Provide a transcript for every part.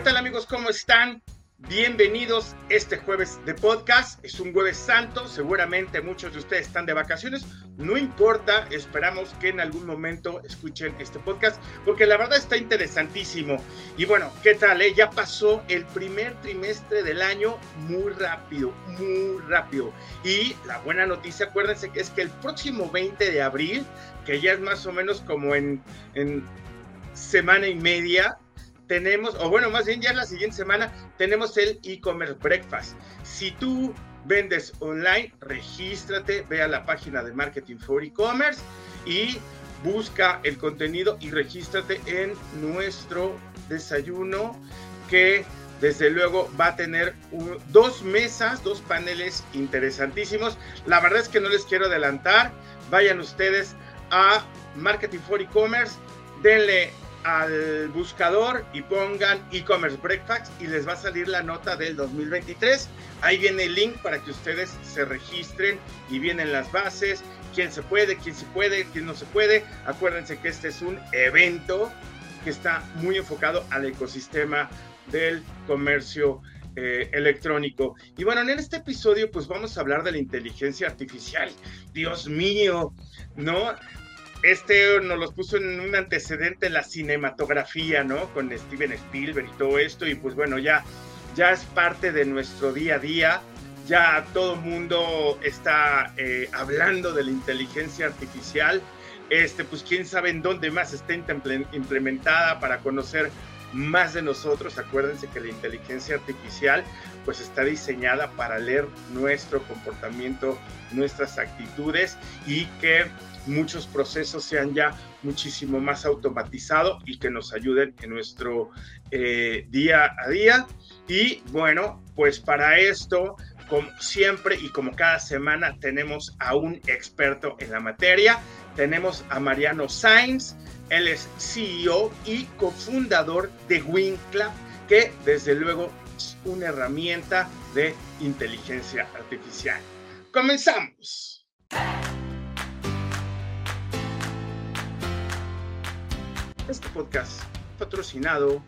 ¿qué tal amigos? ¿Cómo están? Bienvenidos este jueves de podcast. Es un jueves santo, seguramente muchos de ustedes están de vacaciones. No importa, esperamos que en algún momento escuchen este podcast porque la verdad está interesantísimo. Y bueno, ¿qué tal? Eh? Ya pasó el primer trimestre del año muy rápido, muy rápido. Y la buena noticia, acuérdense que es que el próximo 20 de abril, que ya es más o menos como en, en semana y media, tenemos, o bueno, más bien ya la siguiente semana, tenemos el e-commerce breakfast. Si tú vendes online, regístrate, ve a la página de Marketing for E-Commerce y busca el contenido y regístrate en nuestro desayuno que desde luego va a tener dos mesas, dos paneles interesantísimos. La verdad es que no les quiero adelantar. Vayan ustedes a Marketing for E-Commerce, denle al buscador y pongan e-commerce breakfast y les va a salir la nota del 2023. Ahí viene el link para que ustedes se registren y vienen las bases, quién se puede, quién se puede, quién no se puede. Acuérdense que este es un evento que está muy enfocado al ecosistema del comercio eh, electrónico. Y bueno, en este episodio pues vamos a hablar de la inteligencia artificial. Dios mío, ¿no? Este nos los puso en un antecedente en la cinematografía, ¿no? Con Steven Spielberg y todo esto, y pues bueno, ya, ya es parte de nuestro día a día. Ya todo mundo está eh, hablando de la inteligencia artificial. Este, pues quién sabe en dónde más está implementada para conocer más de nosotros. Acuérdense que la inteligencia artificial pues está diseñada para leer nuestro comportamiento, nuestras actitudes y que muchos procesos sean ya muchísimo más automatizados y que nos ayuden en nuestro eh, día a día. Y bueno, pues para esto, como siempre y como cada semana, tenemos a un experto en la materia. Tenemos a Mariano Sainz, él es CEO y cofundador de WinClap, que desde luego es una herramienta de inteligencia artificial. Comenzamos. Este podcast patrocinado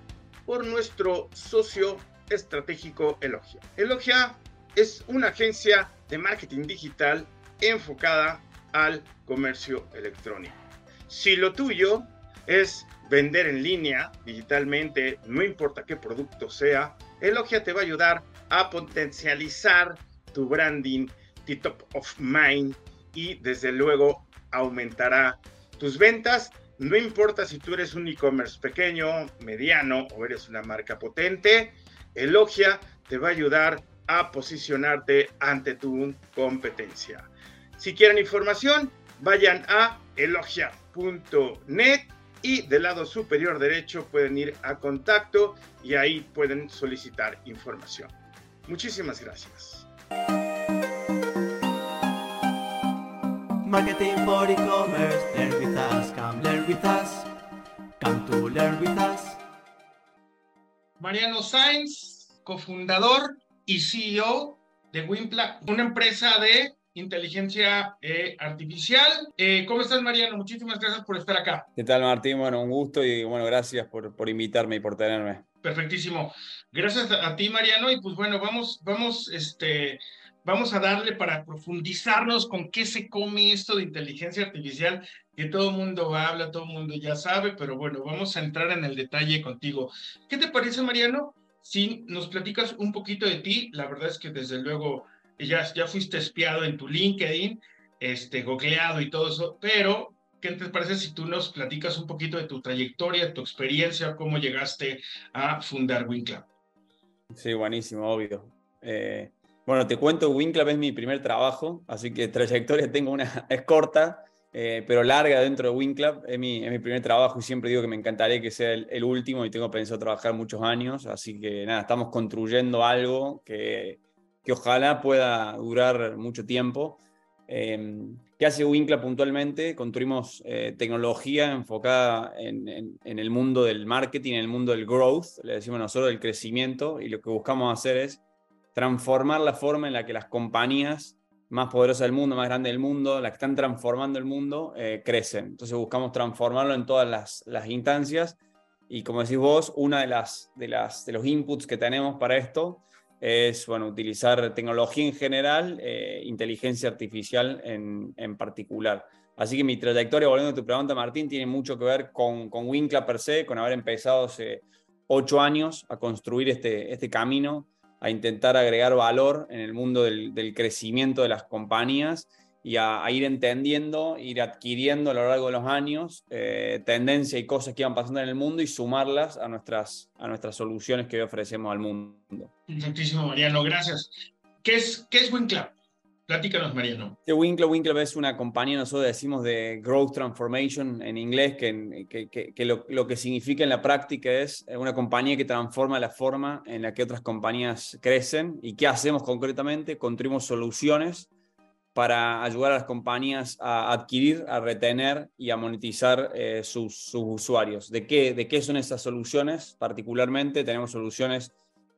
por nuestro socio estratégico Elogia. Elogia es una agencia de marketing digital enfocada al comercio electrónico. Si lo tuyo es vender en línea digitalmente, no importa qué producto sea, Elogia te va a ayudar a potencializar tu branding, tu top of mind y desde luego aumentará tus ventas no importa si tú eres un e-commerce pequeño, mediano o eres una marca potente, Elogia te va a ayudar a posicionarte ante tu competencia. Si quieren información, vayan a elogia.net y del lado superior derecho pueden ir a contacto y ahí pueden solicitar información. Muchísimas gracias. Marketing for e-commerce, learn with us, come learn with us, come to learn with us. Mariano Sainz, cofundador y CEO de Wimpla, una empresa de inteligencia eh, artificial. Eh, ¿Cómo estás, Mariano? Muchísimas gracias por estar acá. ¿Qué tal, Martín? Bueno, un gusto y bueno, gracias por, por invitarme y por tenerme. Perfectísimo. Gracias a, ti, Mariano. Y pues bueno, vamos, vamos, este, vamos a darle para profundizarnos con qué se come esto de inteligencia artificial, que todo el mundo habla, todo el mundo ya sabe, pero bueno, vamos a entrar en el detalle contigo. ¿Qué te parece, Mariano? Si nos platicas un poquito de ti, la verdad es que desde luego ya, ya fuiste espiado en tu LinkedIn, este, googleado y todo eso, pero ¿qué te parece si tú nos platicas un poquito de tu trayectoria, tu experiencia, cómo llegaste a fundar WinClub? Sí, buenísimo, obvio. Eh, bueno, te cuento, WinClub es mi primer trabajo, así que trayectoria tengo una, es corta, eh, pero larga dentro de WinClub. Es mi, es mi primer trabajo y siempre digo que me encantaría que sea el, último y tengo pensado trabajar muchos años, así que nada, estamos construyendo algo que, que ojalá pueda durar mucho tiempo. Eh, ¿Qué hace WinClub puntualmente? Construimos eh, tecnología enfocada en, en, en, el mundo del marketing, en el mundo del growth, le decimos nosotros, del crecimiento, y lo que buscamos hacer es transformar la forma en la que las compañías más poderosas del mundo, más grandes del mundo, las que están transformando el mundo, eh, crecen. Entonces buscamos transformarlo en todas las, las instancias Y como decís vos, una de, las, de, las, de los inputs que tenemos para esto es bueno, utilizar tecnología en general, eh, inteligencia artificial en, en, particular. Así que mi trayectoria, volviendo a tu pregunta, Martín, tiene mucho que ver con, con Winkla per se, con haber empezado hace ocho años a construir este, este camino, a intentar agregar valor en el mundo del, del crecimiento de las compañías y a, ir entendiendo, ir adquiriendo a lo largo de los años eh, tendencias y cosas que iban pasando en el mundo y sumarlas a nuestras, a nuestras soluciones que hoy ofrecemos al mundo. Perfectísimo, Mariano, gracias. ¿Qué es, qué es WinClub? Platícanos, Mariano. Que Winkler, Winkler es una compañía, nosotros decimos de Growth Transformation en inglés, que, que, que, lo, lo, que significa en la práctica es una compañía que transforma la forma en la que otras compañías crecen. ¿Y qué hacemos concretamente? Construimos soluciones para ayudar a las compañías a adquirir, a retener y a monetizar eh, sus, usuarios. ¿De qué, ¿De qué son esas soluciones? Particularmente tenemos soluciones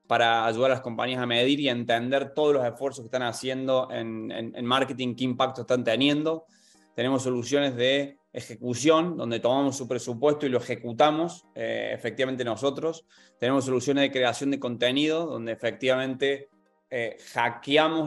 para ayudar a las compañías a medir y entender todos los esfuerzos que están haciendo en, en, marketing, qué impacto están teniendo. Tenemos soluciones de ejecución, donde tomamos su presupuesto y lo ejecutamos eh, efectivamente nosotros. Tenemos soluciones de creación de contenido, donde efectivamente eh,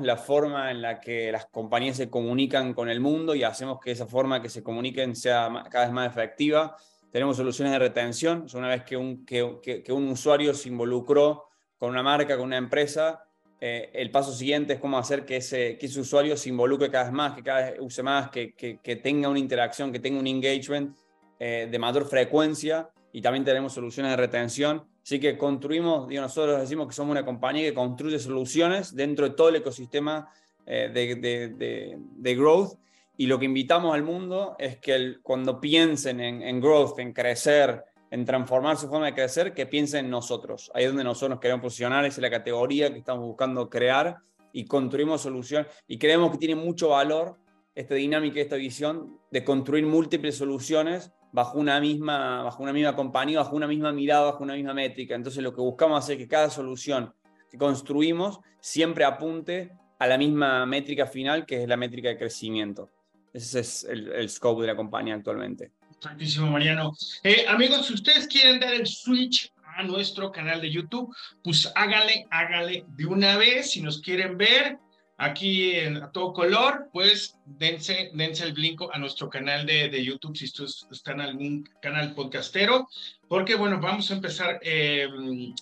la forma en la que las compañías se comunican con el mundo y hacemos que esa forma que se comuniquen sea cada vez más efectiva. Tenemos soluciones de retención. Una vez que un, que, un usuario se involucró con una marca, con una empresa, eh, el paso siguiente es cómo hacer que ese, que ese usuario se involucre cada vez más, que cada vez use más, que, que tenga una interacción, que tenga un engagement eh, de mayor frecuencia. Y también tenemos soluciones de retención Así que construimos, digo, nosotros decimos que somos una compañía que construye soluciones dentro de todo el ecosistema eh, de, growth. Y lo que invitamos al mundo es que cuando piensen en, growth, en crecer, en transformar su forma de crecer, que piensen en nosotros. Ahí es donde nosotros nos queremos posicionar, es la categoría que estamos buscando crear y construimos soluciones. Y creemos que tiene mucho valor esta dinámica, esta visión de construir múltiples soluciones bajo una misma, bajo una misma compañía, bajo una misma mirada, bajo una misma métrica. Entonces lo que buscamos hacer es que cada solución que construimos siempre apunte a la misma métrica final, que es la métrica de crecimiento. Ese es el, el scope de la compañía actualmente. Perfectísimo, Mariano. Eh, amigos, si ustedes quieren dar el switch a nuestro canal de YouTube, pues hágale, hágale de una vez. Si nos quieren ver, aquí en, a todo color, pues dense, dense el brinco a nuestro canal de, de YouTube si ustedes están en algún canal podcastero, porque bueno, vamos a empezar eh,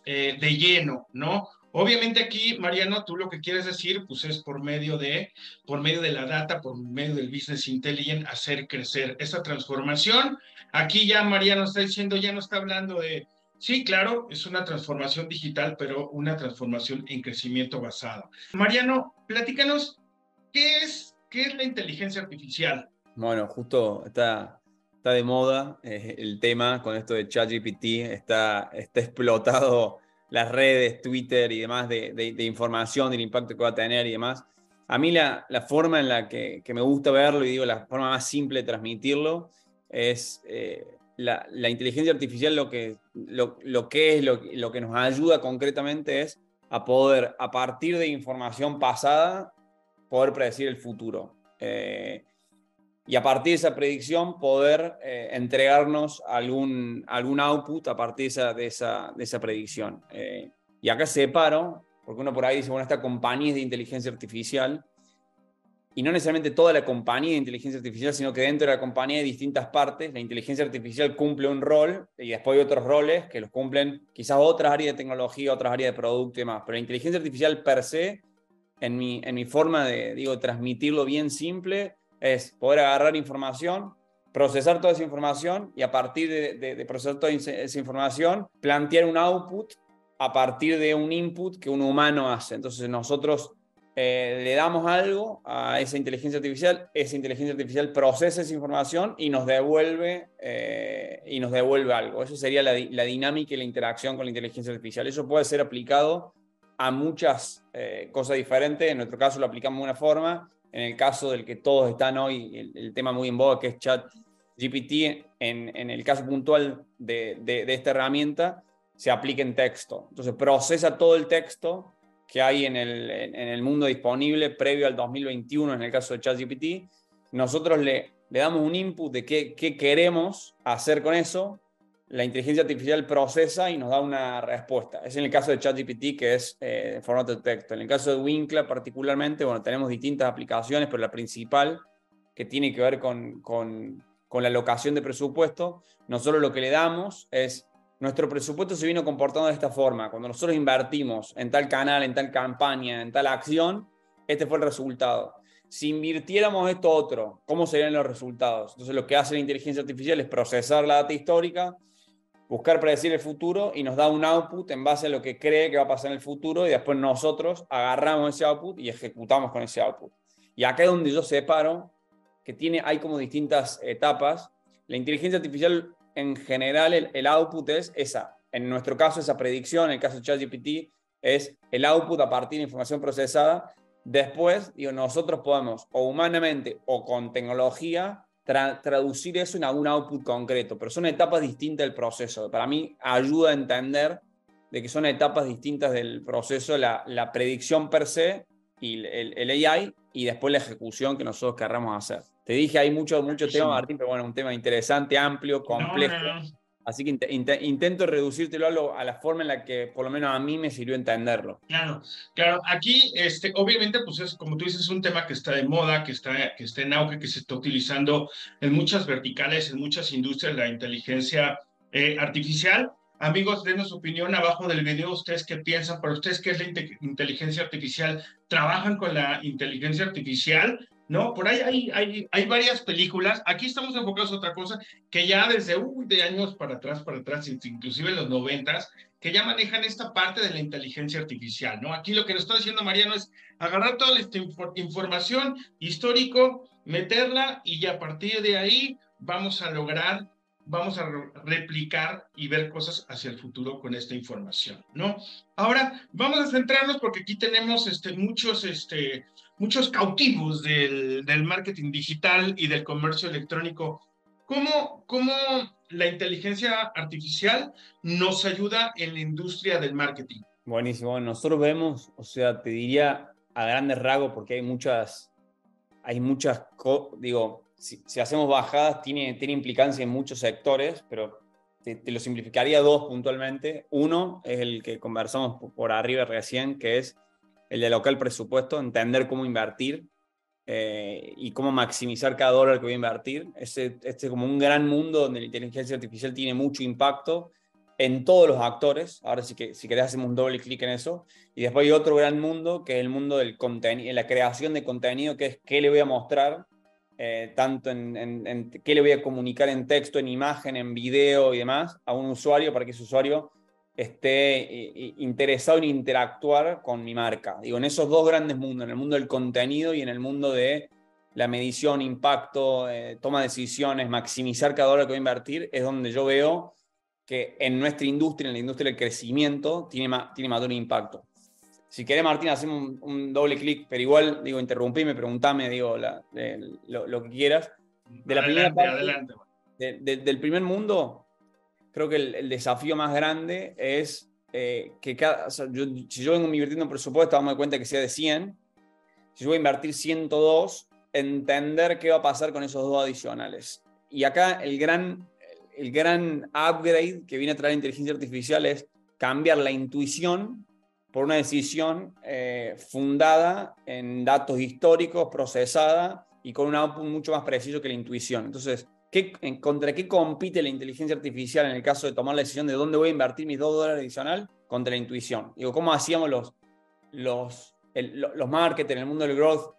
eh, de lleno, ¿no? Obviamente aquí, Mariano, tú lo que quieres decir, pues es por medio de, por medio de la data, por medio del business intelligence, hacer crecer esa transformación. Aquí ya Mariano está diciendo, ya no está hablando de, Sí, claro, es una transformación digital, pero una transformación en crecimiento basado. Mariano, platícanos, ¿qué es, qué es la inteligencia artificial? Bueno, justo está, está de moda eh, el tema con esto de ChatGPT, está, está explotado las redes, Twitter y demás de, de, información, del impacto que va a tener y demás. A mí la, la forma en la que, que, me gusta verlo y digo la forma más simple de transmitirlo es eh, la, inteligencia artificial lo que, lo, que es, lo, que nos ayuda concretamente es a poder, a partir de información pasada, poder predecir el futuro. Eh, y a partir de esa predicción poder eh, entregarnos algún, algún output a partir de esa, de esa, predicción. Eh, y acá separo, porque uno por ahí dice, bueno, esta compañía es de inteligencia artificial, y no necesariamente toda la compañía de inteligencia artificial, sino que dentro de la compañía hay distintas partes. La inteligencia artificial cumple un rol y después hay otros roles que los cumplen quizás otras áreas de tecnología, otras áreas de producto y demás. Pero la inteligencia artificial per se, en mi, en mi forma de digo, transmitirlo bien simple, es poder agarrar información, procesar toda esa información y a partir de, de procesar toda esa información, plantear un output a partir de un input que un humano hace. Entonces nosotros eh, le damos algo a esa inteligencia artificial, esa inteligencia artificial procesa esa información y nos devuelve, eh, y nos devuelve algo. Eso sería la, dinámica y la interacción con la inteligencia artificial. Eso puede ser aplicado a muchas eh, cosas diferentes. En nuestro caso lo aplicamos de una forma. En el caso del que todos están hoy, el, tema muy en boga que es chat GPT, en, en el caso puntual de, de, de esta herramienta, se aplica en texto. Entonces procesa todo el texto que hay en el, en el mundo disponible previo al 2021 en el caso de ChatGPT, nosotros le, le damos un input de qué, qué, queremos hacer con eso la inteligencia artificial procesa y nos da una respuesta. Es en el caso de ChatGPT, que es eh, formato de texto. En el caso de Winkler particularmente, bueno, tenemos distintas aplicaciones, pero la principal, que tiene que ver con, con, con la alocación de presupuesto, nosotros lo que le damos es, nuestro presupuesto se vino comportando de esta forma. Cuando nosotros invertimos en tal canal, en tal campaña, en tal acción, este fue el resultado. Si invirtiéramos esto otro, ¿cómo serían los resultados? Entonces lo que hace la inteligencia artificial es procesar la data histórica, buscar predecir el futuro y nos da un output en base a lo que cree que va a pasar en el futuro y después nosotros agarramos ese output y ejecutamos con ese output. Y acá es donde yo separo que tiene, hay como distintas etapas. La inteligencia artificial en general, el, el output es esa. En nuestro caso, esa predicción, en el caso de ChatGPT, es el output a partir de información procesada. Después, digo, nosotros podemos o humanamente o con tecnología traducir eso en algún output concreto, pero son etapas distintas del proceso. Para mí ayuda a entender de que son etapas distintas del proceso, la, la predicción per se y el, el, AI y después la ejecución que nosotros querramos hacer. Te dije, hay mucho, mucho tema, Martín, pero bueno, un tema interesante, amplio, complejo. No, no, no. Así que int intento reducírtelo a, lo, a, la forma en la que por lo menos a mí me sirvió entenderlo. Claro, claro. Aquí, este, obviamente, pues es como tú dices, es un tema que está de moda, que está, que está en auge, que se está utilizando en muchas verticales, en muchas industrias, la inteligencia eh, artificial. Amigos, denos su opinión abajo del video. ¿Ustedes qué piensan? ¿Para ustedes qué es la inteligencia artificial? ¿Trabajan con la inteligencia artificial? ¿No? Por ahí hay, hay, hay, varias películas. Aquí estamos enfocados en otra cosa que ya desde de años para atrás, para atrás, inclusive en los noventas, que ya manejan esta parte de la inteligencia artificial, ¿no? Aquí lo que nos está diciendo Mariano es agarrar toda esta información histórico, meterla y ya a partir de ahí vamos a lograr vamos a replicar y ver cosas hacia el futuro con esta información, ¿no? Ahora, vamos a centrarnos porque aquí tenemos este, muchos, este, muchos cautivos del, del marketing digital y del comercio electrónico. ¿Cómo, ¿Cómo la inteligencia artificial nos ayuda en la industria del marketing? Buenísimo. Nosotros vemos, o sea, te diría a grandes rasgos, porque hay muchas, hay muchas, digo, si, hacemos bajadas, tiene, tiene implicancia en muchos sectores, pero te, lo simplificaría dos puntualmente. Uno es el que conversamos por arriba recién, que es el de local presupuesto, entender cómo invertir eh, y cómo maximizar cada dólar que voy a invertir. Este, este es como un gran mundo donde la inteligencia artificial tiene mucho impacto en todos los actores. Ahora sí que si querés hacemos un doble clic en eso. Y después hay otro gran mundo que es el mundo del contenido, la creación de contenido, que es qué le voy a mostrar eh, tanto en, qué le voy a comunicar en texto, en imagen, en video y demás a un usuario para que ese usuario esté interesado en interactuar con mi marca. Digo, en esos dos grandes mundos, en el mundo del contenido y en el mundo de la medición, impacto, eh, toma de decisiones, maximizar cada dólar que voy a invertir, es donde yo veo que en nuestra industria, en la industria del crecimiento, tiene, tiene mayor impacto. Si querés, Martín, hacemos un, doble clic, pero igual, digo, interrumpime, preguntame, digo, lo, que quieras. De la primera parte, del primer mundo, creo que el, desafío más grande es eh, que cada, si yo vengo invirtiendo un presupuesto, vamos a cuenta que sea de 100, si yo voy a invertir 102, entender qué va a pasar con esos dos adicionales. Y acá el gran, el gran upgrade que viene a traer la inteligencia artificial es cambiar la intuición por una decisión eh, fundada en datos históricos, procesada y con un output mucho más preciso que la intuición. Entonces, ¿qué, ¿contra qué compite la inteligencia artificial en el caso de tomar la decisión de dónde voy a invertir mis dos dólares adicional? Contra la intuición. Digo, ¿cómo hacíamos los, los, los marketers en el mundo del growth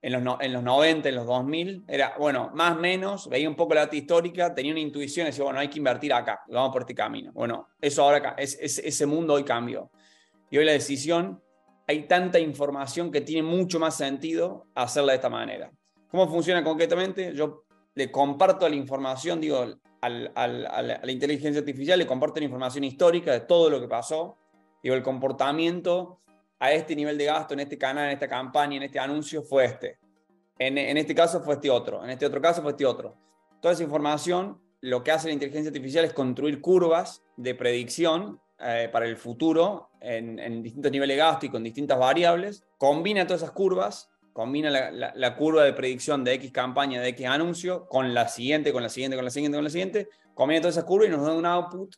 en los, en los 90, en los 2000? Era, bueno, más o menos, veía un poco la data histórica, tenía una intuición decía, bueno, hay que invertir acá, vamos por este camino. Bueno, eso ahora, es, ese mundo hoy cambió y hoy la decisión, hay tanta información que tiene mucho más sentido hacerla de esta manera. ¿Cómo funciona concretamente? Yo le comparto la información, digo, al, al, a la inteligencia artificial, le comparto la información histórica de todo lo que pasó, digo, el comportamiento a este nivel de gasto, en este canal, en esta campaña, en este anuncio, fue este. En, en este caso fue este otro, en este otro caso fue este otro. Toda esa información, lo que hace la inteligencia artificial es construir curvas de predicción eh, para el futuro en, distintos niveles de gasto y con distintas variables, combina todas esas curvas, combina la, curva de predicción de X campaña, de X anuncio, con la siguiente, con la siguiente, con la siguiente, con la siguiente, combina toda esa curva y nos da un output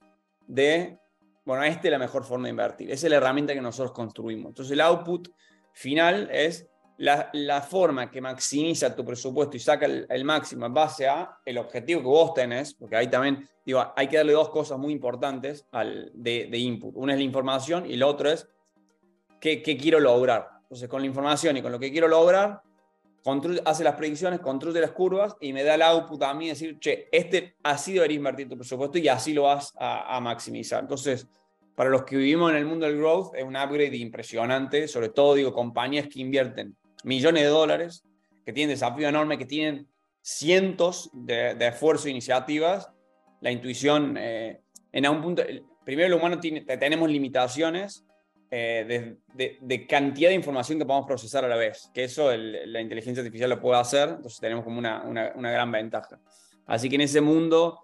de, bueno, esta es la mejor forma de invertir. Esa es la herramienta que nosotros construimos. Entonces el output final es la, la forma que maximiza tu presupuesto y saca el, máximo en base a el objetivo que vos tenés, porque ahí también, digo, hay que darle dos cosas muy importantes al, de, input. Una es la información y la otra es qué quiero lograr. Entonces con la información y con lo que quiero lograr, hace las predicciones, construye las curvas y me da el output a mí decir, che, este así debería invertir tu presupuesto y así lo vas a, maximizar. Entonces, para los que vivimos en el mundo del growth, es un upgrade impresionante, sobre todo, digo, compañías que invierten millones de dólares, que tienen desafío enorme, que tienen cientos de, de esfuerzos e iniciativas. La intuición, eh, en algún punto, primero el humano tiene, tenemos limitaciones, eh, de, cantidad de información que podemos procesar a la vez, que eso la inteligencia artificial lo puede hacer, entonces tenemos como una, una, una gran ventaja. Así que en ese mundo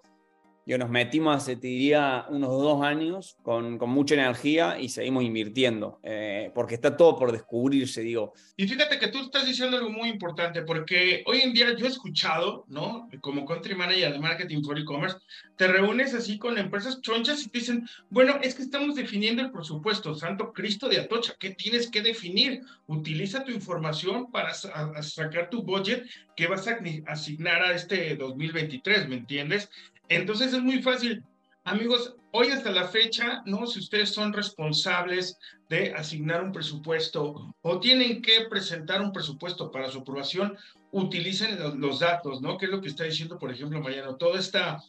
yo nos metimos hace, te diría, unos dos años con, con mucha energía y seguimos invirtiendo, eh, porque está todo por descubrirse, digo. Y fíjate que tú estás diciendo algo muy importante, porque hoy en día yo he escuchado, ¿no? Como country manager de marketing for e-commerce, te reúnes así con empresas chonchas y te dicen, bueno, es que estamos definiendo el presupuesto, Santo Cristo de Atocha, ¿qué tienes que definir? Utiliza tu información para sacar tu budget que vas a asignar a este 2023, ¿me entiendes? Entonces es muy fácil. Amigos, hoy hasta la fecha, ¿no? Si ustedes son responsables de asignar un presupuesto o tienen que presentar un presupuesto para su aprobación, utilicen los, datos, ¿no? Que es lo que está diciendo, por ejemplo, Mariano. Toda esta,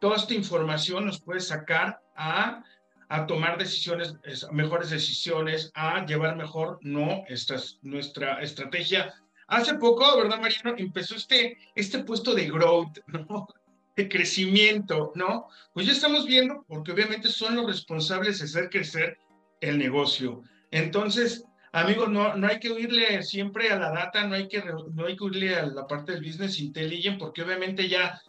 toda esta información nos puede sacar a, a tomar decisiones, mejores decisiones, a llevar mejor, ¿no? Esta, nuestra estrategia. Hace poco, ¿verdad, Mariano? Empezó este, este puesto de growth, ¿no? De crecimiento, ¿no? Pues ya estamos viendo, porque obviamente son los responsables de hacer crecer el negocio. Entonces, amigos, no, no hay que oírle siempre a la data, no hay que, no hay que oírle a la parte del business intelligent, porque obviamente ya,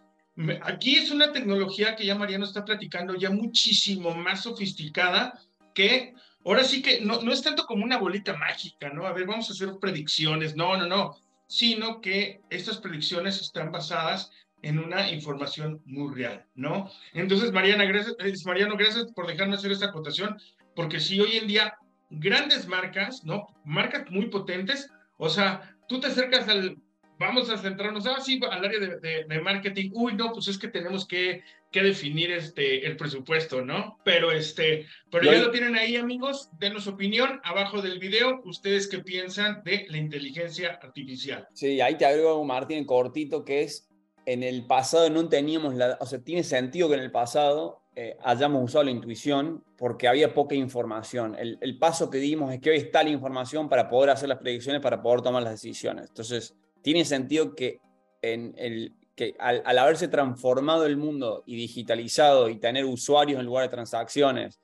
aquí es una tecnología que ya Mariano está platicando, ya muchísimo más sofisticada que, ahora sí que no, no es tanto como una bolita mágica, ¿no? A ver, vamos a hacer predicciones, no, no, no, sino que estas predicciones están basadas en una información muy real, ¿no? Entonces, Mariana, gracias, eh, Mariano, gracias por dejarme hacer esta acotación, porque si hoy en día grandes marcas, ¿no? Marcas muy potentes, o sea, tú te acercas al, vamos a centrarnos, ah, sí, al área de, de, marketing, uy, no, pues es que tenemos que, que, definir este, el presupuesto, ¿no? Pero, este, pero ya lo tienen ahí, amigos, denos opinión abajo del video, ustedes qué piensan de la inteligencia artificial. Sí, ahí te agrego, Martín, cortito, que es en el pasado no teníamos la, o sea, tiene sentido que en el pasado eh, hayamos usado la intuición porque había poca información. El, paso que dimos es que hoy está la información para poder hacer las predicciones, para poder tomar las decisiones. Entonces, tiene sentido que, en el, que al, haberse transformado el mundo y digitalizado y tener usuarios en lugar de transacciones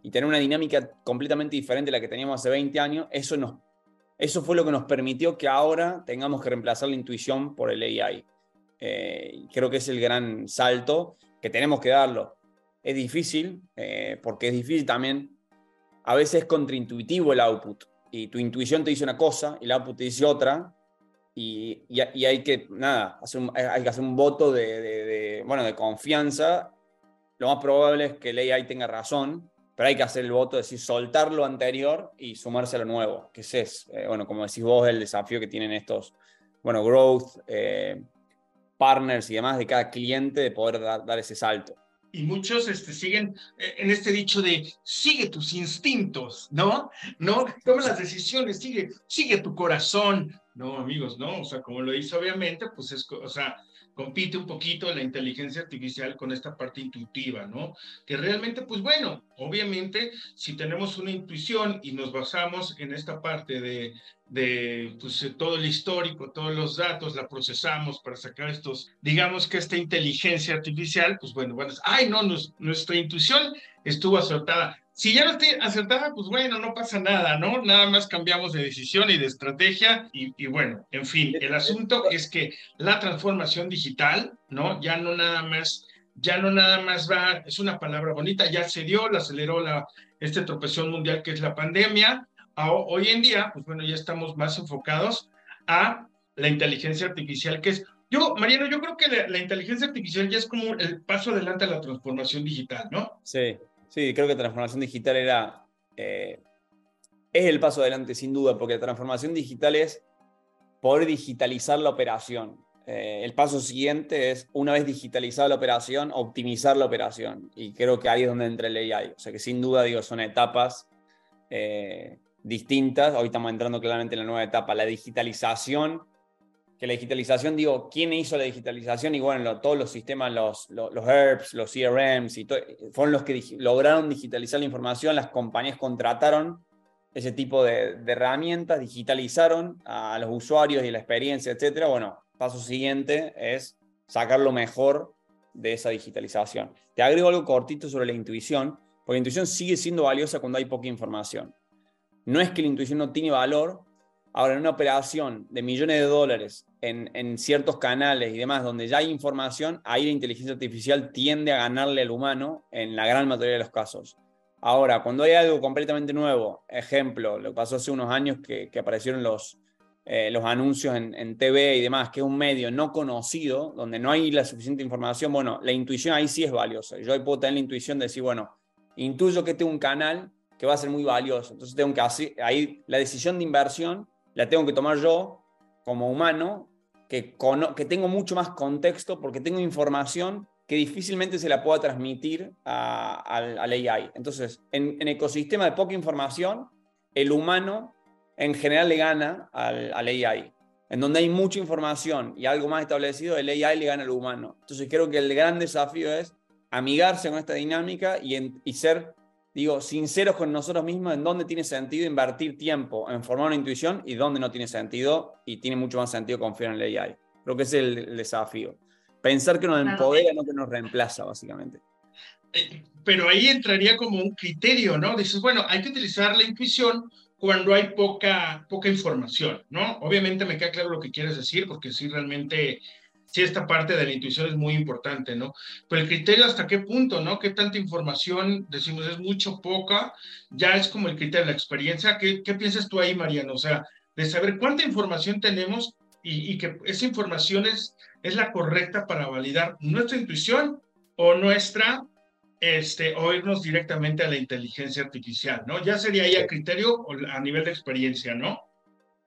y tener una dinámica completamente diferente a la que teníamos hace 20 años, eso, nos, eso fue lo que nos permitió que ahora tengamos que reemplazar la intuición por el AI. Eh, creo que es el gran salto que tenemos que darlo. Es difícil, eh, porque es difícil también, a veces es contraintuitivo el output, y tu intuición te dice una cosa y el output te dice otra, y, y, hay que, nada, hacer hay que hacer un voto de, bueno, de confianza. Lo más probable es que el AI tenga razón, pero hay que hacer el voto de decir, soltar lo anterior y sumarse a lo nuevo, que es, eh, bueno, como decís vos, el desafío que tienen estos, bueno, growth, partners y demás de cada cliente de poder dar, ese salto. Y muchos este, siguen eh, en este dicho de sigue tus instintos, ¿no? No, toma las decisiones, sigue, sigue tu corazón. No, amigos, no, o sea, como lo dice obviamente, pues es, o sea, compite un poquito la inteligencia artificial con esta parte intuitiva, ¿no? Que realmente, pues bueno, obviamente, si tenemos una intuición y nos basamos en esta parte de, de pues, todo el histórico, todos los datos, la procesamos para sacar estos, digamos que esta inteligencia artificial, pues bueno, bueno, ay, no, nuestra intuición estuvo acertada. Si ya no estoy acertada, pues bueno, no pasa nada, ¿no? Nada más cambiamos de decisión y de estrategia y, bueno, en fin, el asunto es que la transformación digital, ¿no? Ya no nada más, ya no nada más va, es una palabra bonita, ya se dio, la aceleró la, este tropezón mundial que es la pandemia. hoy en día, pues bueno, ya estamos más enfocados a la inteligencia artificial, que es Yo, Mariano, yo creo que la, inteligencia artificial ya es como el paso adelante a la transformación digital, ¿no? Sí, sí, creo que transformación digital era, eh, es el paso adelante sin duda, porque la transformación digital es poder digitalizar la operación. Eh, el paso siguiente es, una vez digitalizada la operación, optimizar la operación. Y creo que ahí es donde entra el AI. O sea que sin duda, digo, son etapas eh, distintas. Hoy estamos entrando claramente en la nueva etapa, la digitalización que la digitalización, digo, ¿quién hizo la digitalización? Y bueno, todos los sistemas, los, los, los ERPs, los CRMs, y fueron los que lograron digitalizar la información, las compañías contrataron ese tipo de, de, herramientas, digitalizaron a los usuarios y la experiencia, etcétera. Bueno, paso siguiente es sacar lo mejor de esa digitalización. Te agrego algo cortito sobre la intuición, porque la intuición sigue siendo valiosa cuando hay poca información. No es que la intuición no tiene valor, Ahora, en una operación de millones de dólares en, ciertos canales y demás, donde ya hay información, ahí la inteligencia artificial tiende a ganarle al humano en la gran mayoría de los casos. Ahora, cuando hay algo completamente nuevo, ejemplo, lo que pasó hace unos años que, aparecieron los, eh, los anuncios en, en, TV y demás, que es un medio no conocido, donde no hay la suficiente información, bueno, la intuición ahí sí es valiosa. Yo ahí puedo tener la intuición de decir, bueno, intuyo que tengo un canal que va a ser muy valioso. Entonces tengo que hacer, ahí la decisión de inversión la tengo que tomar yo como humano, que, que tengo mucho más contexto porque tengo información que difícilmente se la pueda transmitir al, AI. Entonces, en, en, ecosistema de poca información, el humano en general le gana al, AI. En donde hay mucha información y algo más establecido, el AI le gana al humano. Entonces, creo que el gran desafío es amigarse con esta dinámica y, y ser digo, sinceros con nosotros mismos en dónde tiene sentido invertir tiempo en formar una intuición y dónde no tiene sentido y tiene mucho más sentido confiar en el AI. Creo que ese es el, desafío. Pensar que nos empodera, no que nos reemplaza, básicamente. Eh, pero ahí entraría como un criterio, ¿no? Dices, bueno, hay que utilizar la intuición cuando hay poca, poca información, ¿no? Obviamente me queda claro lo que quieres decir, porque sí, realmente sí, esta parte de la intuición es muy importante, ¿no? Pero el criterio hasta qué punto, ¿no? ¿Qué tanta información decimos es mucho, poca? Ya es como el criterio de la experiencia. ¿Qué, qué piensas tú ahí, Mariano? O sea, de saber cuánta información tenemos y, y, que esa información es, es la correcta para validar nuestra intuición o nuestra, este, o irnos directamente a la inteligencia artificial, ¿no? Ya sería ahí a criterio o a nivel de experiencia, ¿no?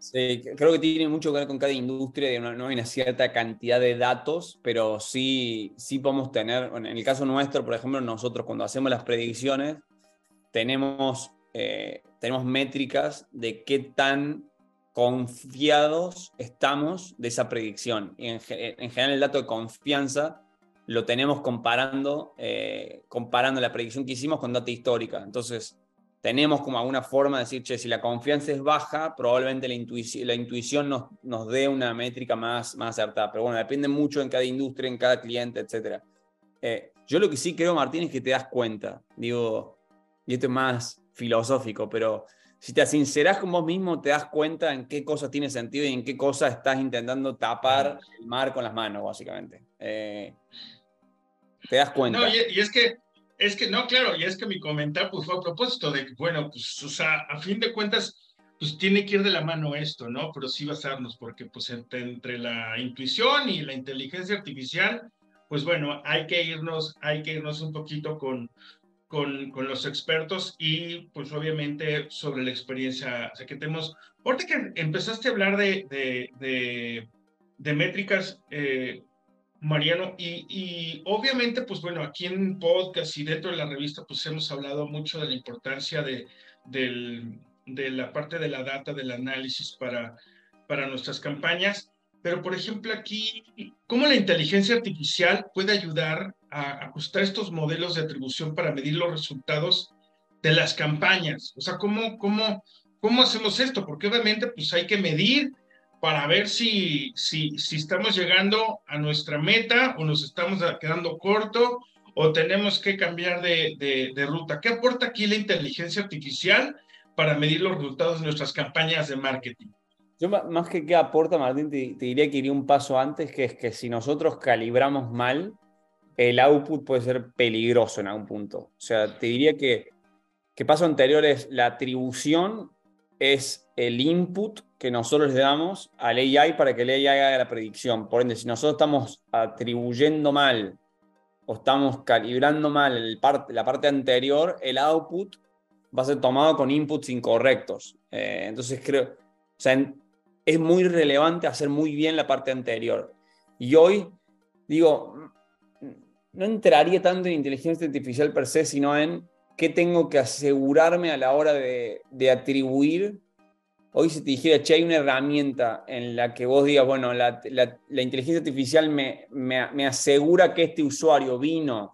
Sí, creo que tiene mucho que ver con cada industria, no hay una cierta cantidad de datos, pero sí, sí podemos tener, en el caso nuestro, por ejemplo, nosotros cuando hacemos las predicciones, tenemos, eh, tenemos métricas de qué tan confiados estamos de esa predicción. Y en, general el dato de confianza lo tenemos comparando, eh, comparando la predicción que hicimos con data histórica. Entonces, tenemos como alguna forma de decir, che, si la confianza es baja, probablemente la, intuición, la intuición nos, nos dé una métrica más, más acertada. Pero bueno, depende mucho en cada industria, en cada cliente, etc. Eh, yo lo que sí creo, Martín, es que te das cuenta. Digo, y esto es más filosófico, pero si te sincerás con vos mismo, te das cuenta en qué cosa tiene sentido y en qué cosa estás intentando tapar el mar con las manos, básicamente. Eh, te das cuenta. No, y es que es que no, claro, y es que mi comentario pues, fue a propósito de que, bueno, pues, o sea, a fin de cuentas, pues tiene que ir de la mano esto, ¿no? Pero sí basarnos, porque pues entre, la intuición y la inteligencia artificial, pues bueno, hay que irnos, hay que irnos un poquito con, con, con, los expertos y pues obviamente sobre la experiencia o sea, que tenemos. Ahorita que empezaste a hablar de, de, de, métricas, eh, Mariano, y, obviamente, pues bueno, aquí en podcast y dentro de la revista, pues hemos hablado mucho de la importancia de, de la parte de la data, del análisis para, para nuestras campañas. Pero, por ejemplo, aquí, ¿cómo la inteligencia artificial puede ayudar a ajustar estos modelos de atribución para medir los resultados de las campañas? O sea, ¿cómo, cómo, cómo hacemos esto? Porque obviamente, pues hay que medir para ver si, si, si estamos llegando a nuestra meta o nos estamos quedando corto o tenemos que cambiar de, de, ruta. ¿Qué aporta aquí la inteligencia artificial para medir los resultados de nuestras campañas de marketing? Yo más que qué aporta, Martín, te, diría que iría un paso antes, que es que si nosotros calibramos mal, el output puede ser peligroso en algún punto. O sea, te diría que, que paso anterior es la atribución es el input que nosotros le damos al AI para que el AI haga la predicción. Por ende, si nosotros estamos atribuyendo mal o estamos calibrando mal la parte anterior, el output va a ser tomado con inputs incorrectos. Eh, entonces creo, o sea, es muy relevante hacer muy bien la parte anterior. Y hoy, digo, no entraría tanto en inteligencia artificial per se, sino en qué tengo que asegurarme a la hora de, atribuir. Hoy si te dijera, che, hay una herramienta en la que vos digas, bueno, la, inteligencia artificial me, me, asegura que este usuario vino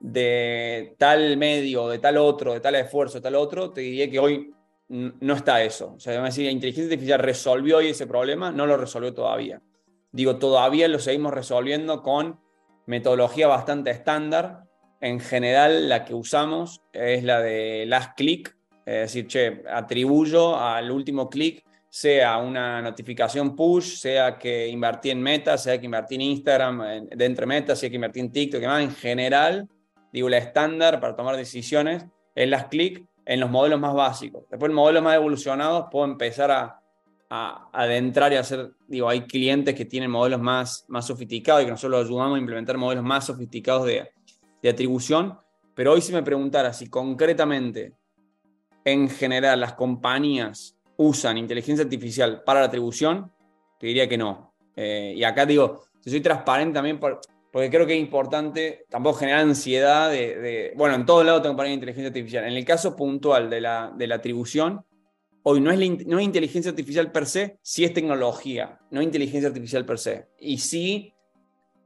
de tal medio, de tal otro, de tal esfuerzo, de tal otro, te diría que hoy no está eso. O sea, decir, la inteligencia artificial resolvió hoy ese problema, no lo resolvió todavía. Digo, todavía lo seguimos resolviendo con metodología bastante estándar. En general, la que usamos es la de last click, es decir, che, atribuyo al último clic, sea una notificación push, sea que invertí en Meta, sea que invertí en Instagram, dentro de Meta, sea que invertí en TikTok, que más en general, digo, la estándar para tomar decisiones es las clic en los modelos más básicos. Después, en modelos más evolucionados, puedo empezar a a, adentrar y hacer, digo, hay clientes que tienen modelos más, más sofisticados y que nosotros los ayudamos a implementar modelos más sofisticados de, de atribución, pero hoy si me preguntara si concretamente, en general, las compañías usan inteligencia artificial para la atribución, te diría que no. Eh, y acá digo, si soy transparente también, porque creo que es importante tampoco generar ansiedad de, de bueno, en todos lados tengo compañías de inteligencia artificial. En el caso puntual de la, de la atribución, Hoy no es, no es inteligencia artificial per se, sí es tecnología, no inteligencia artificial per se. Y sí,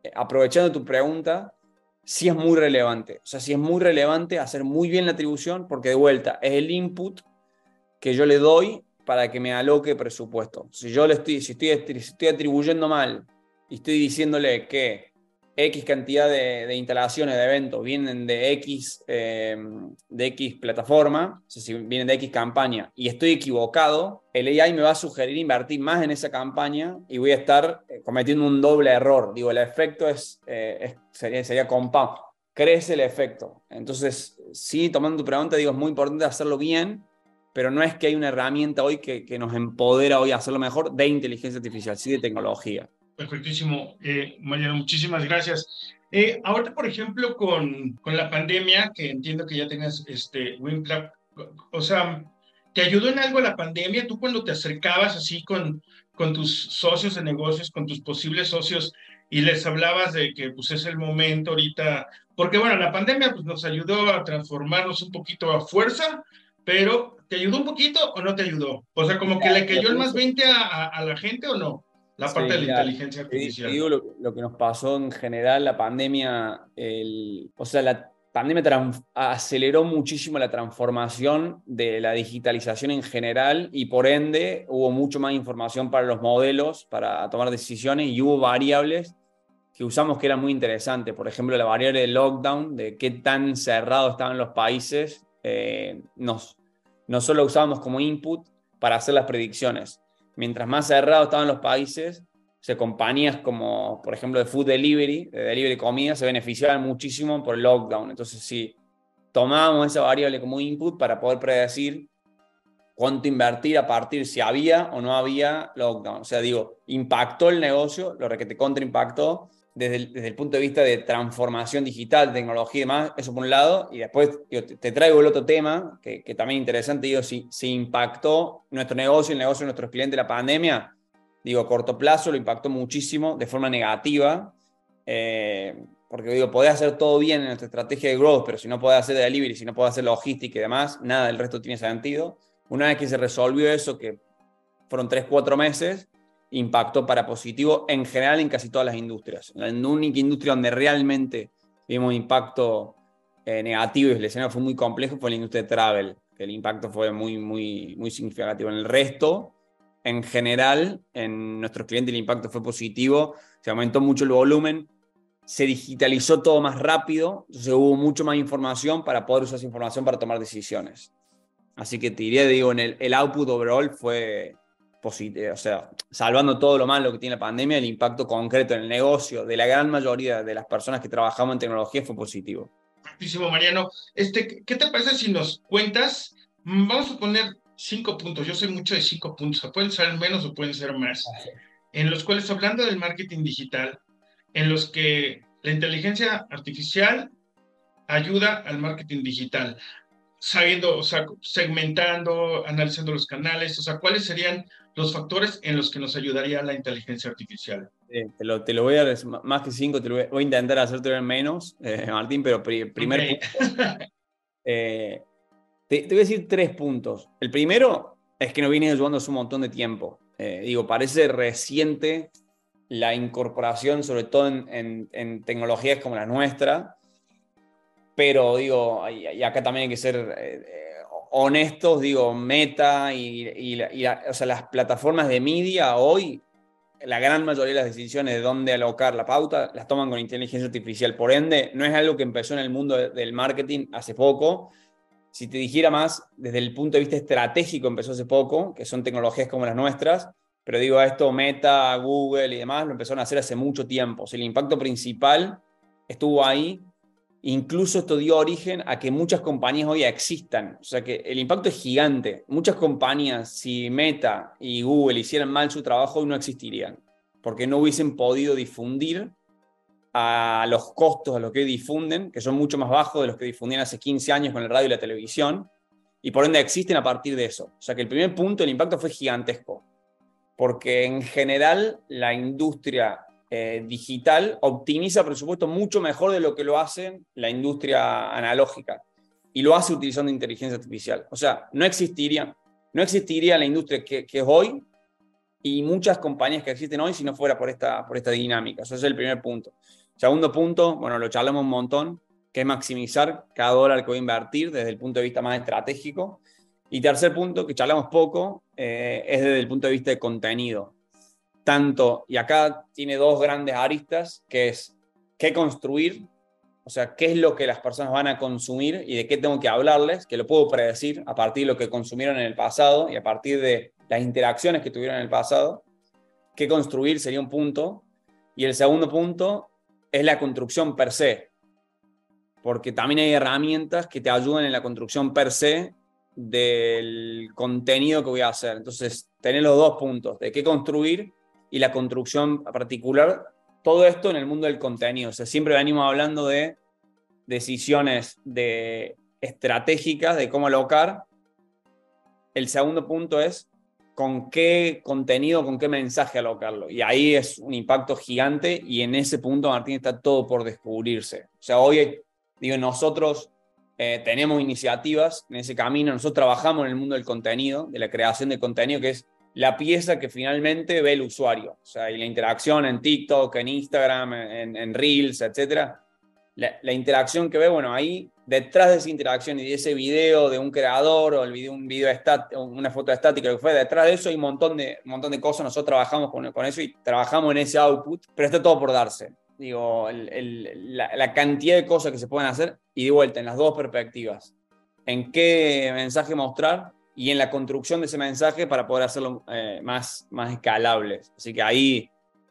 eh, aprovechando tu pregunta, sí es muy relevante. O sea, sí es muy relevante hacer muy bien la atribución porque de vuelta es el input que yo le doy para que me aloque presupuesto. Si yo le estoy, si estoy, si estoy atribuyendo mal y estoy diciéndole que X cantidad de, instalaciones de eventos vienen de X, eh, de X plataforma, o sea, si vienen de X campaña y estoy equivocado, el AI me va a sugerir invertir más en esa campaña y voy a estar eh, cometiendo un doble error. Digo, el efecto es, eh, sería, sería compound, crece el efecto. Entonces, sí, tomando tu pregunta, digo, es muy importante hacerlo bien, pero no es que hay una herramienta hoy que, que nos empodera hoy a hacerlo mejor de inteligencia artificial, sí de tecnología. Perfectísimo, eh, Mariano, muchísimas gracias. Eh, ahorita, por ejemplo, con, con, la pandemia, que entiendo que ya tengas este WinClap, o sea, ¿te ayudó en algo la pandemia? Tú cuando te acercabas así con, con tus socios de negocios, con tus posibles socios, y les hablabas de que pues es el momento ahorita, porque bueno, la pandemia pues, nos ayudó a transformarnos un poquito a fuerza, pero ¿te ayudó un poquito o no te ayudó? O sea, como que le cayó el más 20 a, a la gente o no? La parte de la inteligencia artificial. digo lo, que nos pasó en general, la pandemia, el, o sea, la pandemia aceleró muchísimo la transformación de la digitalización en general y por ende hubo mucho más información para los modelos, para tomar decisiones y hubo variables que usamos que eran muy interesantes. Por ejemplo, la variable de lockdown, de qué tan cerrados estaban los países, eh, nos, no solo usábamos como input para hacer las predicciones, mientras más cerrados estaban los países, se compañías como, por ejemplo, de food delivery, de delivery comida, se beneficiaban muchísimo por el lockdown. Entonces, si tomábamos esa variable como input para poder predecir cuánto invertir a partir si había o no había lockdown. O sea, digo, impactó el negocio, lo que te contraimpactó desde el, desde el punto de vista de transformación digital, tecnología y demás, eso por un lado, y después te, traigo el otro tema, que, que también es interesante, digo, si, si impactó nuestro negocio, el negocio de nuestros clientes la pandemia, digo, a corto plazo lo impactó muchísimo de forma negativa, eh, porque digo, podés hacer todo bien en nuestra estrategia de growth, pero si no podés hacer delivery, si no podés hacer logística y demás, nada del resto tiene sentido. Una vez que se resolvió eso, que fueron 3, 4 meses, impactó para positivo en general en casi todas las industrias. La única industria donde realmente vimos impacto eh, negativo y el escenario fue muy complejo fue la industria de travel, que el impacto fue muy, muy, muy significativo. En el resto, en general, en nuestros clientes el impacto fue positivo, se aumentó mucho el volumen, se digitalizó todo más rápido, entonces hubo mucho más información para poder usar esa información para tomar decisiones. Así que te diría, digo, en el, el output overall fue, o sea, salvando todo lo malo que tiene la pandemia, el impacto concreto en el negocio de la gran mayoría de las personas que trabajamos en tecnología fue positivo. Muchísimo, Mariano. Este, ¿Qué te parece si nos cuentas? Mm, vamos a poner cinco puntos, yo soy mucho de cinco puntos, pueden ser menos o pueden ser más, en los cuales hablando del marketing digital, en los que la inteligencia artificial ayuda al marketing digital, sabiendo, o sea, segmentando, analizando los canales, o sea, ¿cuáles serían los factores en los que nos ayudaría la inteligencia artificial? te, lo, te, lo, voy a más que cinco, te lo voy, a intentar hacerte menos, eh, Martín, pero primer punto. Eh, te, voy a decir tres puntos. El primero es que nos viene ayudando hace un montón de tiempo. Eh, digo, parece reciente la incorporación, sobre todo en, en, tecnologías como la nuestra, pero digo, y, acá también hay que ser eh, honestos, digo, Meta y, y o sea, las plataformas de media hoy, la gran mayoría de las decisiones de dónde alocar la pauta las toman con inteligencia artificial. Por ende, no es algo que empezó en el mundo del marketing hace poco, si te dijera más, desde el punto de vista estratégico empezó hace poco, que son tecnologías como las nuestras, pero digo, esto Meta, Google y demás lo empezaron a hacer hace mucho tiempo. el impacto principal estuvo ahí. Incluso esto dio origen a que muchas compañías hoy existan. O sea que el impacto es gigante. Muchas compañías, si Meta y Google hicieran mal su trabajo, hoy no existirían. Porque no hubiesen podido difundir a los costos a los que difunden, que son mucho más bajos de los que difundían hace 15 años con el radio y la televisión, y por ende existen a partir de eso. O sea que el primer punto, el impacto fue gigantesco, porque en general la industria eh, digital optimiza presupuesto mucho mejor de lo que lo hace la industria analógica, y lo hace utilizando inteligencia artificial. O sea, no existiría, no existiría la industria que, es hoy y muchas compañías que existen hoy si no fuera por esta, por esta dinámica. Eso es el primer punto. Segundo punto, bueno, lo charlamos un montón, que es maximizar cada dólar que voy a invertir desde el punto de vista más estratégico. Y tercer punto, que charlamos poco, eh, es desde el punto de vista de contenido. Tanto, y acá tiene dos grandes aristas, que es qué construir, o sea, qué es lo que las personas van a consumir y de qué tengo que hablarles, que lo puedo predecir a partir de lo que consumieron en el pasado y a partir de las interacciones que tuvieron en el pasado. Qué construir sería un punto. Y el segundo punto es la construcción per se, porque también hay herramientas que te ayudan en la construcción per se del contenido que voy a hacer. Entonces, tener los dos puntos, de qué construir y la construcción particular, todo esto en el mundo del contenido. O sea, siempre venimos hablando de decisiones de estratégicas, de cómo alocar. El segundo punto es con qué contenido, con qué mensaje alocarlo. Y ahí es un impacto gigante y en ese punto, Martín, está todo por descubrirse. O sea, hoy, digo, nosotros eh, tenemos iniciativas en ese camino, nosotros trabajamos en el mundo del contenido, de la creación de contenido, que es la pieza que finalmente ve el usuario. O sea, y la interacción en TikTok, en Instagram, en, Reels, etcétera. La, la interacción que ve, bueno, ahí detrás de esa interacción y de ese video de un creador o el video, un video una foto estática, lo que fue, detrás de eso hay un montón de, montón de cosas, nosotros trabajamos con, con, eso y trabajamos en ese output, pero está todo por darse. Digo, la, cantidad de cosas que se pueden hacer y de vuelta en las dos perspectivas. En qué mensaje mostrar y en la construcción de ese mensaje para poder hacerlo eh, más, más escalable. Así que ahí,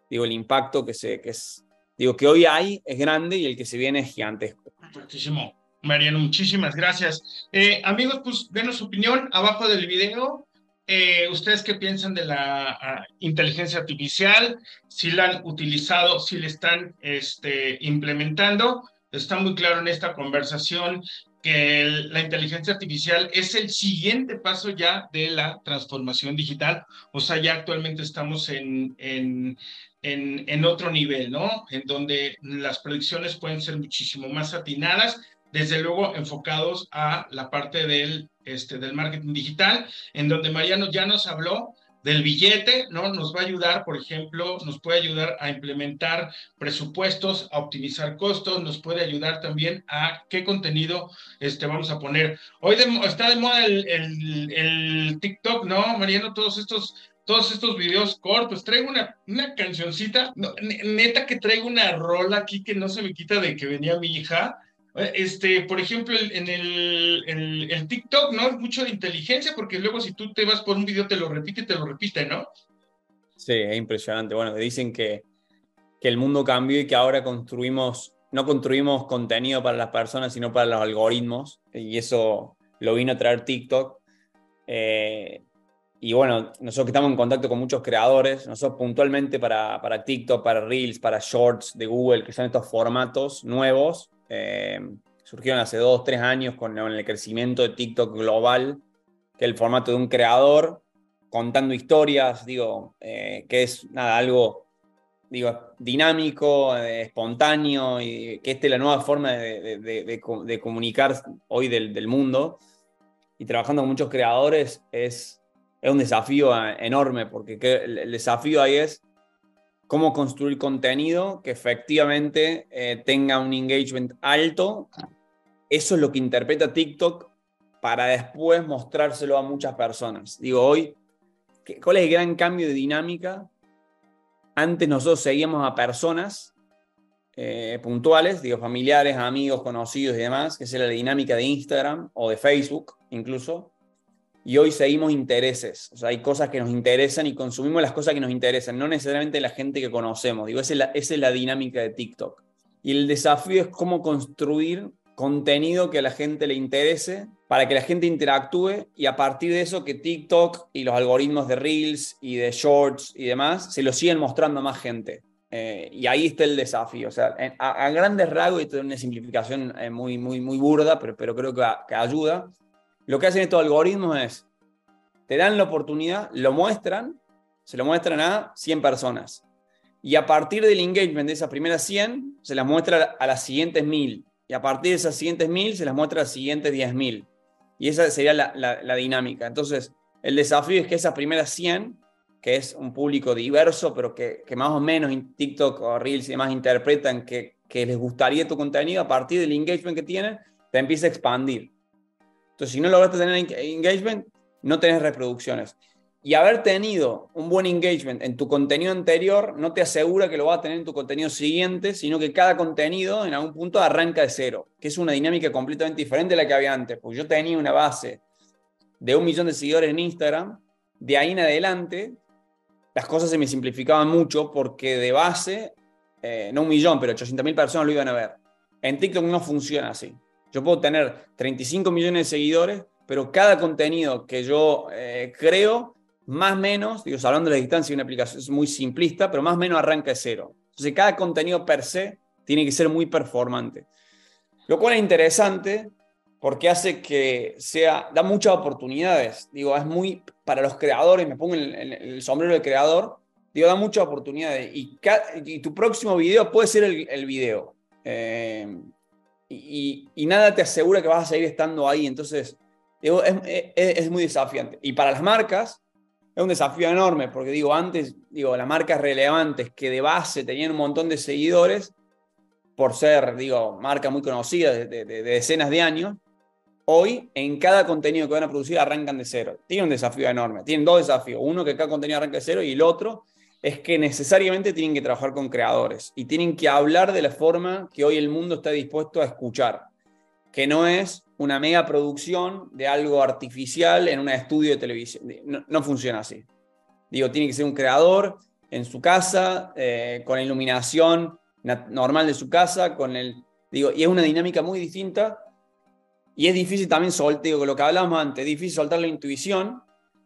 digo, el impacto que, se, que es, digo, que hoy hay es grande y el que se viene es gigantesco. Muchísimo. Mariano, muchísimas gracias. Eh, amigos, pues denos su opinión abajo del video. Eh, ¿Ustedes qué piensan de la ah, inteligencia artificial? Si la han utilizado, si la están este, implementando. Está muy claro en esta conversación que la inteligencia artificial es el siguiente paso ya de la transformación digital. O sea, ya actualmente estamos en, en, en, en otro nivel, ¿no? En donde las predicciones pueden ser muchísimo más atinadas desde luego enfocados a la parte del, este, del marketing digital, en donde Mariano ya nos habló del billete, ¿no? Nos va a ayudar, por ejemplo, nos puede ayudar a implementar presupuestos, a optimizar costos, nos puede ayudar también a qué contenido este, vamos a poner. Hoy está de moda el, TikTok, ¿no? Mariano, todos estos, todos estos videos cortos. Traigo una, una cancioncita, neta que traigo una rola aquí que no se me quita de que venía mi hija este, por ejemplo, en el, el, TikTok, ¿no? Mucho de inteligencia, porque luego si tú te vas por un video te lo repite, te lo repite, ¿no? Sí, es impresionante. Bueno, dicen que, que el mundo cambió y que ahora construimos, no construimos contenido para las personas, sino para los algoritmos, y eso lo vino a traer TikTok. Eh, y bueno, nosotros que estamos en contacto con muchos creadores, nosotros puntualmente para, para TikTok, para Reels, para Shorts de Google, que son estos formatos nuevos, eh, surgieron hace dos, tres años con el crecimiento de TikTok global, que es el formato de un creador contando historias, digo, eh, que es nada, algo digo, dinámico, eh, espontáneo, y que esta es la nueva forma de, de, comunicar hoy del, mundo. Y trabajando con muchos creadores es es un desafío eh, enorme, porque el desafío ahí es cómo construir contenido que efectivamente eh, tenga un engagement alto. Eso es lo que interpreta TikTok para después mostrárselo a muchas personas. Digo, hoy, ¿cuál es el gran cambio de dinámica? Antes nosotros seguíamos a personas eh, puntuales, digo, familiares, amigos, conocidos y demás, que es la dinámica de Instagram o de Facebook incluso y hoy seguimos intereses. O sea, hay cosas que nos interesan y consumimos las cosas que nos interesan, no necesariamente la gente que conocemos. Digo, esa es la, dinámica de TikTok. Y el desafío es cómo construir contenido que a la gente le interese para que la gente interactúe y a partir de eso que TikTok y los algoritmos de Reels y de Shorts y demás se lo siguen mostrando a más gente. Eh, y ahí está el desafío. O sea, a, grandes rasgos, esto es una simplificación eh, muy, muy, muy burda, pero, pero creo que, que ayuda lo que hacen estos algoritmos es, te dan la oportunidad, lo muestran, se lo muestran a 100 personas. Y a partir del engagement de esas primeras 100, se las muestra a las siguientes 1000. Y a partir de esas siguientes 1000, se las muestra a las siguientes 10.000. Y esa sería la, dinámica. Entonces, el desafío es que esas primeras 100, que es un público diverso, pero que, más o menos en TikTok o Reels y demás interpretan que, que les gustaría tu contenido, a partir del engagement que tienen, te empieza a expandir. Entonces, si no lograste tener engagement, no tenés reproducciones. Y haber tenido un buen engagement en tu contenido anterior no te asegura que lo vas a tener en tu contenido siguiente, sino que cada contenido en algún punto arranca de cero, que es una dinámica completamente diferente a la que había antes. Porque yo tenía una base de un millón de seguidores en Instagram, de ahí en adelante las cosas se me simplificaban mucho porque de base, eh, no un millón, pero 800 mil personas lo iban a ver. En TikTok no funciona así. Yo puedo tener 35 millones de seguidores, pero cada contenido que yo eh, creo, más o menos, digo, hablando de la distancia, una aplicación es muy simplista, pero más o menos arranca de cero. Entonces, cada contenido per se tiene que ser muy performante. Lo cual es interesante porque hace que sea, da muchas oportunidades. Digo, es muy, para los creadores, me pongo el, sombrero del creador, digo, da muchas oportunidades. Y, tu próximo video puede ser el, el video. Eh, y, nada te asegura que vas a seguir estando ahí. Entonces, es, muy desafiante. Y para las marcas, es un desafío enorme, porque digo, antes, digo, las marcas relevantes que de base tenían un montón de seguidores, por ser, digo, marcas muy conocidas de, de, decenas de años, hoy en cada contenido que van a producir arrancan de cero. Tienen un desafío enorme. Tienen dos desafíos. Uno, que cada contenido arranca de cero, y el otro, es que necesariamente tienen que trabajar con creadores y tienen que hablar de la forma que hoy el mundo está dispuesto a escuchar, que no es una mega producción de algo artificial en un estudio de televisión. No, funciona así. Digo, tiene que ser un creador en su casa, eh, con la iluminación normal de su casa, con el... Digo, y es una dinámica muy distinta y es difícil también soltar, digo, lo que hablábamos antes, es difícil soltar la intuición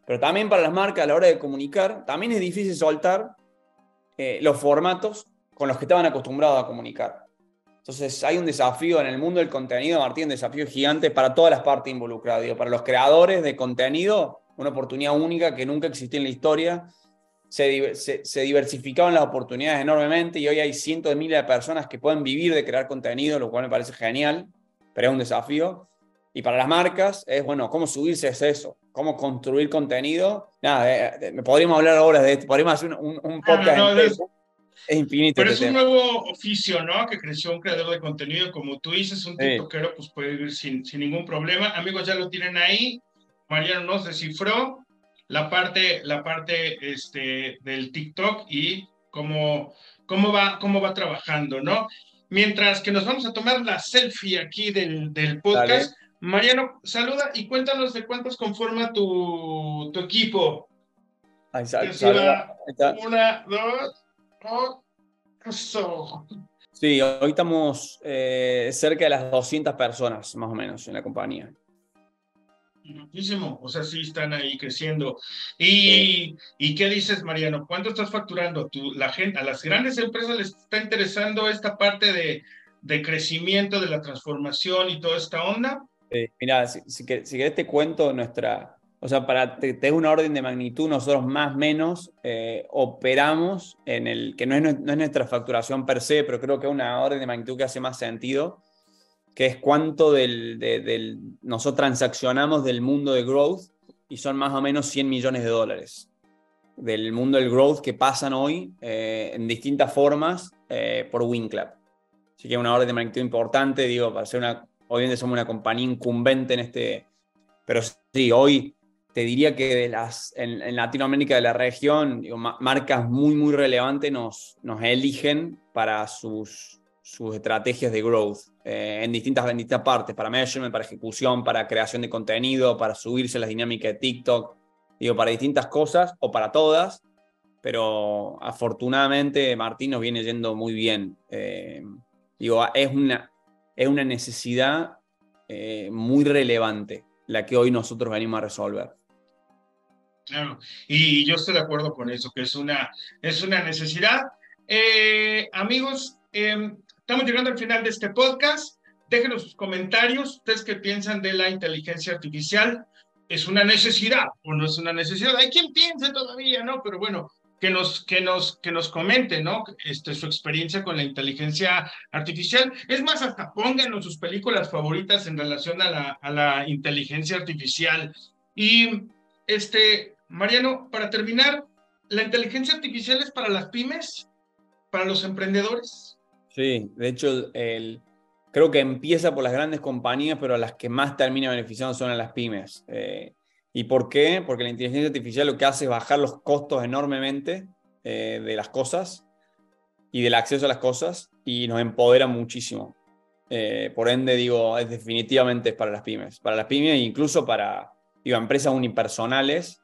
pero también para las marcas a la hora de comunicar, también es difícil soltar eh, los formatos con los que estaban acostumbrados a comunicar. Entonces hay un desafío en el mundo del contenido, Martín, un desafío gigante para todas las partes involucradas. para los creadores de contenido, una oportunidad única que nunca existió en la historia. Se, se, diversificaban las oportunidades enormemente y hoy hay cientos de miles de personas que pueden vivir de crear contenido, lo cual me parece genial, pero es un desafío. Y para las marcas es, bueno, cómo subirse es eso, cómo construir contenido. Nada, me podríamos hablar ahora de esto, podríamos hacer un, un podcast. es, infinito. Pero es un nuevo oficio, ¿no? Que creció un creador de contenido, como tú dices, un tiktokero, pues puede vivir sin, sin ningún problema. Amigos, ya lo tienen ahí. Mariano nos descifró la parte, la parte este, del TikTok y cómo, cómo, va, cómo va trabajando, ¿no? Mientras que nos vamos a tomar la selfie aquí del, del podcast. Mariano, saluda y cuéntanos de cuántos conforma tu, tu equipo. Ahí Una, dos, dos. Sí, hoy estamos eh, cerca de las 200 personas, más o menos, en la compañía. Muchísimo, o sea, sí están ahí creciendo. ¿Y, ¿y qué dices, Mariano? ¿Cuánto estás facturando? ¿Tú, la gente, ¿A las grandes empresas les está interesando esta parte de, de crecimiento, de la transformación y toda esta onda? Mira, si, si, si, querés te cuento nuestra, o sea, para tener una orden de magnitud, nosotros más o menos eh, operamos en el, que no es, no es nuestra facturación per se, pero creo que es una orden de magnitud que hace más sentido que es cuánto del, del, nosotros transaccionamos del mundo de growth y son más o menos 100 millones de dólares del mundo del growth que pasan hoy eh, en distintas formas eh, por WinClub. Así que una orden de magnitud importante, digo, para ser una, obviamente somos una compañía incumbente en este, pero sí, hoy te diría que de las, en, Latinoamérica de la región, digo, marcas muy, muy relevantes nos, nos eligen para sus, sus estrategias de growth eh, en, distintas, distintas partes, para measurement, para ejecución, para creación de contenido, para subirse las dinámicas de TikTok, digo, para distintas cosas o para todas, pero afortunadamente Martín nos viene yendo muy bien. Eh, digo, es una, es una necesidad eh, muy relevante la que hoy nosotros venimos a resolver. Claro, y yo estoy de acuerdo con eso, que es una, es una necesidad. amigos, em, Estamos llegando al final de este podcast. Déjenos sus comentarios. ¿Ustedes qué piensan de la inteligencia artificial? ¿Es una necesidad o no es una necesidad? Hay quien piense todavía, ¿no? Pero bueno, que nos, que nos, que nos comenten, ¿no? Este, su experiencia con la inteligencia artificial. Es más, hasta pónganos sus películas favoritas en relación a la, a la inteligencia artificial. Y, este, Mariano, para terminar, ¿la inteligencia artificial es para las pymes? ¿Para los emprendedores? Sí, de hecho, el, creo que empieza por las grandes compañías, pero las que más termina beneficiando son a las pymes. Eh, ¿Y por qué? Porque la inteligencia artificial lo que hace es bajar los costos enormemente eh, de las cosas y del acceso a las cosas y nos empodera muchísimo. Eh, por ende, digo, es definitivamente para las pymes. Para las pymes e incluso para digo, empresas unipersonales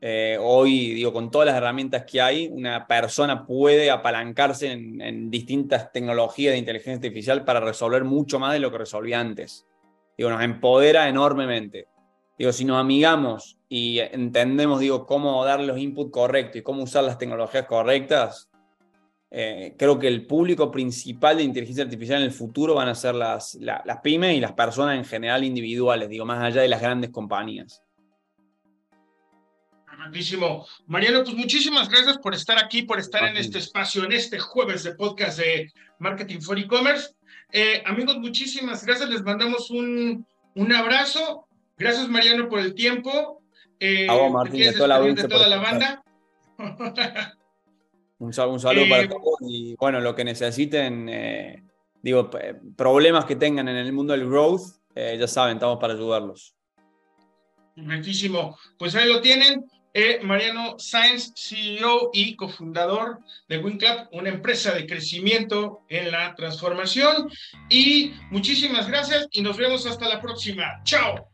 eh, hoy, digo, con todas las herramientas que hay, una persona puede apalancarse en, distintas tecnologías de inteligencia artificial para resolver mucho más de lo que resolvía antes. Digo, nos empodera enormemente. Digo, si nos amigamos y entendemos, digo, cómo dar los inputs correctos y cómo usar las tecnologías correctas, eh, creo que el público principal de inteligencia artificial en el futuro van a ser las, las pymes y las personas en general individuales, digo, más allá de las grandes compañías. Mariano, pues muchísimas gracias por estar aquí, por estar en este espacio, en este jueves de podcast de Marketing for E-Commerce. Eh, amigos, muchísimas gracias. Les mandamos un, un abrazo. Gracias, Mariano, por el tiempo. Eh, Martín, de toda, la, toda la banda. un, saludo, para eh, todos y bueno, lo que necesiten, eh, digo, problemas que tengan en el mundo del growth, ya saben, estamos para ayudarlos. Muchísimo. Pues ahí lo tienen. Eh, Mariano Sainz, CEO y cofundador de WinClub, una empresa de crecimiento en la transformación. Y muchísimas gracias y nos vemos hasta la próxima. Chao.